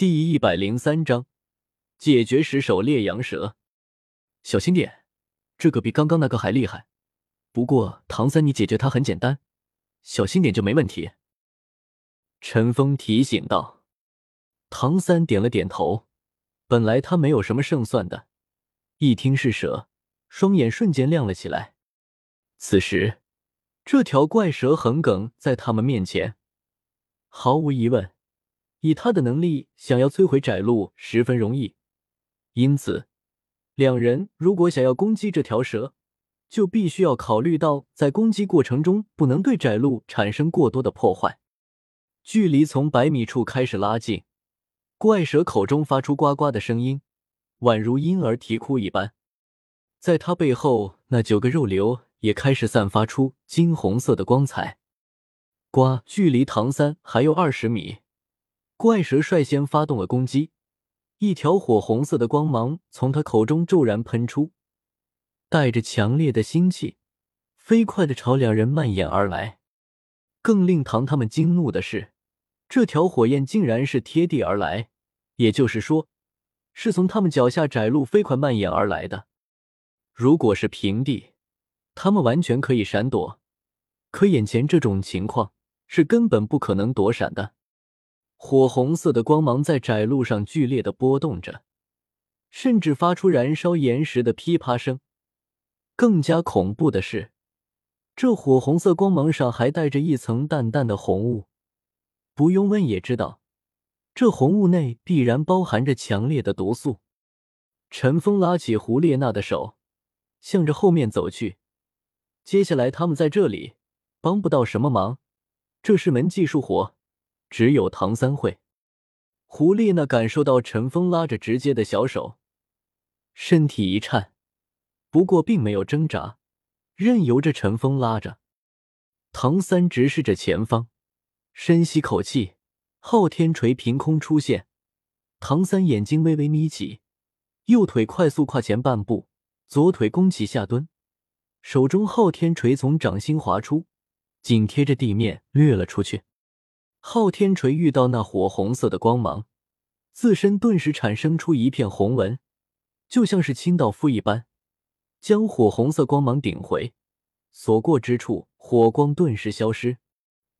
第一百零三章解决十首烈阳蛇。小心点，这个比刚刚那个还厉害。不过唐三，你解决他很简单，小心点就没问题。陈峰提醒道。唐三点了点头。本来他没有什么胜算的，一听是蛇，双眼瞬间亮了起来。此时，这条怪蛇横亘在他们面前，毫无疑问。以他的能力，想要摧毁窄路十分容易。因此，两人如果想要攻击这条蛇，就必须要考虑到在攻击过程中不能对窄路产生过多的破坏。距离从百米处开始拉近，怪蛇口中发出呱呱的声音，宛如婴儿啼哭一般。在他背后，那九个肉瘤也开始散发出金红色的光彩。呱，距离唐三还有二十米。怪蛇率先发动了攻击，一条火红色的光芒从他口中骤然喷出，带着强烈的腥气，飞快的朝两人蔓延而来。更令唐他们惊怒的是，这条火焰竟然是贴地而来，也就是说，是从他们脚下窄路飞快蔓延而来的。如果是平地，他们完全可以闪躲，可眼前这种情况是根本不可能躲闪的。火红色的光芒在窄路上剧烈的波动着，甚至发出燃烧岩石的噼啪声。更加恐怖的是，这火红色光芒上还带着一层淡淡的红雾。不用问也知道，这红雾内必然包含着强烈的毒素。陈峰拉起胡列娜的手，向着后面走去。接下来他们在这里帮不到什么忙，这是门技术活。只有唐三会。胡丽娜感受到陈峰拉着直接的小手，身体一颤，不过并没有挣扎，任由着陈峰拉着。唐三直视着前方，深吸口气，昊天锤凭空出现。唐三眼睛微微眯起，右腿快速跨前半步，左腿弓起下蹲，手中昊天锤从掌心划出，紧贴着地面掠了出去。昊天锤遇到那火红色的光芒，自身顿时产生出一片红纹，就像是清道夫一般，将火红色光芒顶回，所过之处火光顿时消失，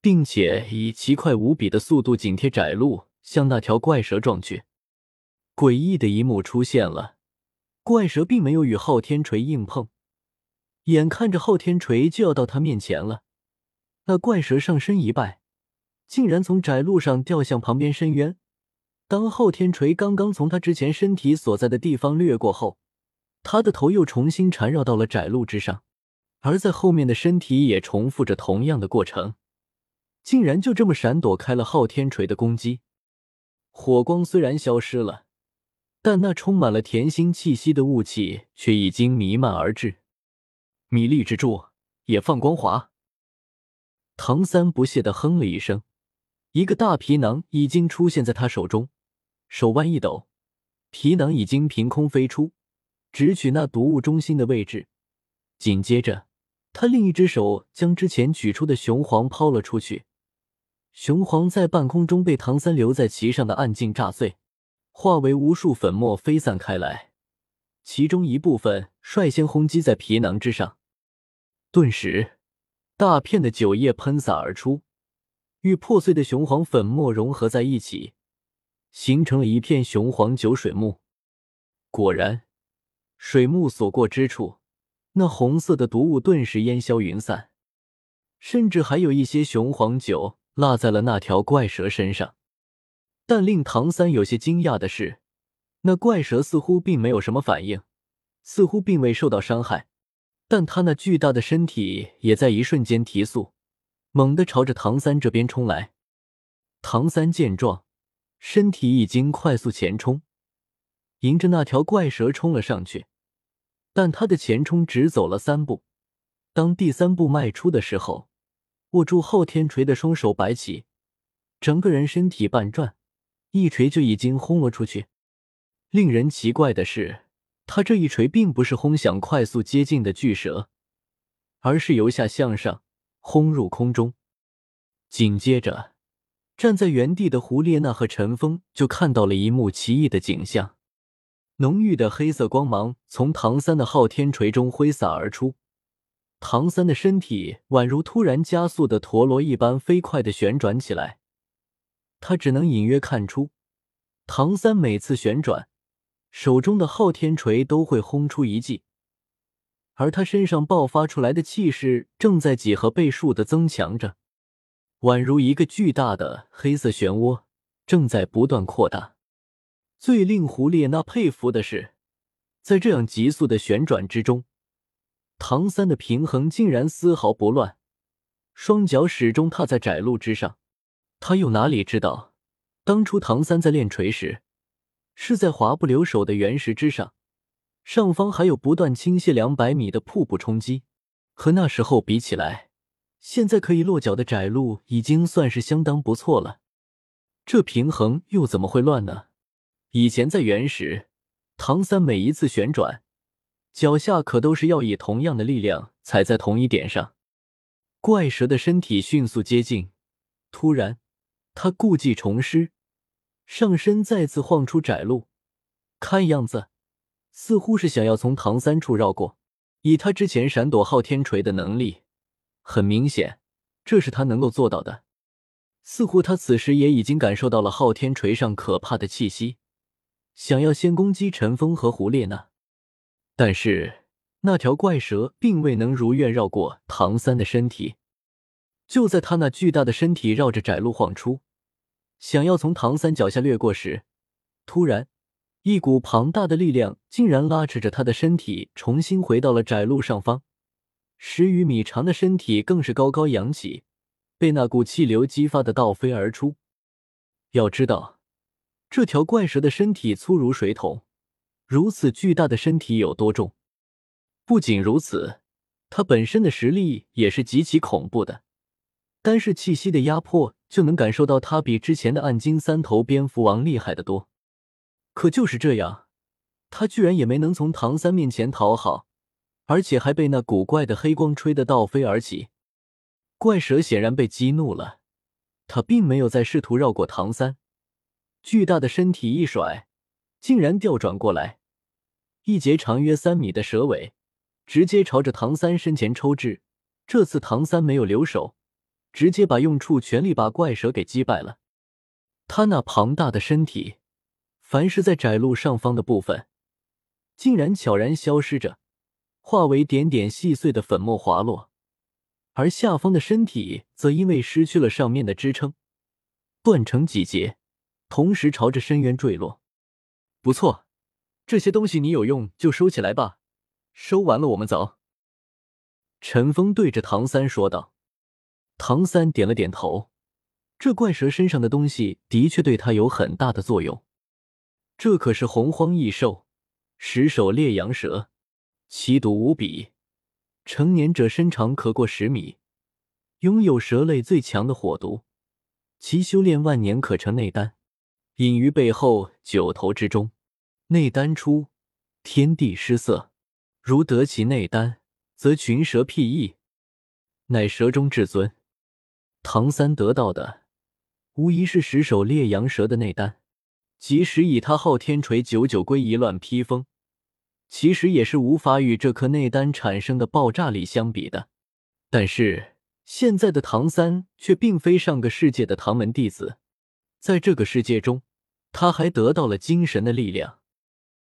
并且以奇快无比的速度紧贴窄路向那条怪蛇撞去。诡异的一幕出现了，怪蛇并没有与昊天锤硬碰，眼看着昊天锤就要到他面前了，那怪蛇上身一拜。竟然从窄路上掉向旁边深渊。当昊天锤刚刚从他之前身体所在的地方掠过后，他的头又重新缠绕到了窄路之上，而在后面的身体也重复着同样的过程，竟然就这么闪躲开了昊天锤的攻击。火光虽然消失了，但那充满了甜腥气息的雾气却已经弥漫而至。米粒之柱也放光华。唐三不屑的哼了一声。一个大皮囊已经出现在他手中，手腕一抖，皮囊已经凭空飞出，直取那毒物中心的位置。紧接着，他另一只手将之前取出的雄黄抛了出去，雄黄在半空中被唐三留在其上的暗劲炸碎，化为无数粉末飞散开来，其中一部分率先轰击在皮囊之上，顿时，大片的酒液喷洒而出。与破碎的雄黄粉末融合在一起，形成了一片雄黄酒水幕。果然，水幕所过之处，那红色的毒雾顿时烟消云散，甚至还有一些雄黄酒落在了那条怪蛇身上。但令唐三有些惊讶的是，那怪蛇似乎并没有什么反应，似乎并未受到伤害，但他那巨大的身体也在一瞬间提速。猛地朝着唐三这边冲来，唐三见状，身体已经快速前冲，迎着那条怪蛇冲了上去。但他的前冲只走了三步，当第三步迈出的时候，握住昊天锤的双手摆起，整个人身体半转，一锤就已经轰了出去。令人奇怪的是，他这一锤并不是轰响快速接近的巨蛇，而是由下向上。轰入空中，紧接着，站在原地的胡列娜和陈峰就看到了一幕奇异的景象：浓郁的黑色光芒从唐三的昊天锤中挥洒而出，唐三的身体宛如突然加速的陀螺一般飞快的旋转起来。他只能隐约看出，唐三每次旋转，手中的昊天锤都会轰出一记，而他身上爆发出来的气势正在几何倍数的增强着。宛如一个巨大的黑色漩涡，正在不断扩大。最令胡列娜佩服的是，在这样急速的旋转之中，唐三的平衡竟然丝毫不乱，双脚始终踏在窄路之上。他又哪里知道，当初唐三在练锤时，是在滑不留手的原石之上，上方还有不断倾泻两百米的瀑布冲击，和那时候比起来。现在可以落脚的窄路已经算是相当不错了，这平衡又怎么会乱呢？以前在原始，唐三每一次旋转，脚下可都是要以同样的力量踩在同一点上。怪蛇的身体迅速接近，突然，他故技重施，上身再次晃出窄路，看样子似乎是想要从唐三处绕过。以他之前闪躲昊天锤的能力。很明显，这是他能够做到的。似乎他此时也已经感受到了昊天锤上可怕的气息，想要先攻击陈峰和胡列娜。但是那条怪蛇并未能如愿绕过唐三的身体。就在他那巨大的身体绕着窄路晃出，想要从唐三脚下掠过时，突然一股庞大的力量竟然拉扯着他的身体重新回到了窄路上方。十余米长的身体更是高高扬起，被那股气流激发的倒飞而出。要知道，这条怪蛇的身体粗如水桶，如此巨大的身体有多重？不仅如此，它本身的实力也是极其恐怖的。单是气息的压迫，就能感受到它比之前的暗金三头蝙蝠王厉害的多。可就是这样，他居然也没能从唐三面前讨好。而且还被那古怪的黑光吹得倒飞而起，怪蛇显然被激怒了，他并没有再试图绕过唐三，巨大的身体一甩，竟然调转过来，一截长约三米的蛇尾直接朝着唐三身前抽至。这次唐三没有留手，直接把用处全力把怪蛇给击败了。他那庞大的身体，凡是在窄路上方的部分，竟然悄然消失着。化为点点细碎的粉末滑落，而下方的身体则因为失去了上面的支撑，断成几节，同时朝着深渊坠落。不错，这些东西你有用就收起来吧，收完了我们走。陈峰对着唐三说道。唐三点了点头，这怪蛇身上的东西的确对他有很大的作用，这可是洪荒异兽，十首烈阳蛇。奇毒无比，成年者身长可过十米，拥有蛇类最强的火毒，其修炼万年可成内丹，隐于背后九头之中，内丹出，天地失色。如得其内丹，则群蛇辟易，乃蛇中至尊。唐三得到的，无疑是十首烈阳蛇的内丹，即使以他昊天锤九九归一乱披风。其实也是无法与这颗内丹产生的爆炸力相比的，但是现在的唐三却并非上个世界的唐门弟子，在这个世界中，他还得到了精神的力量。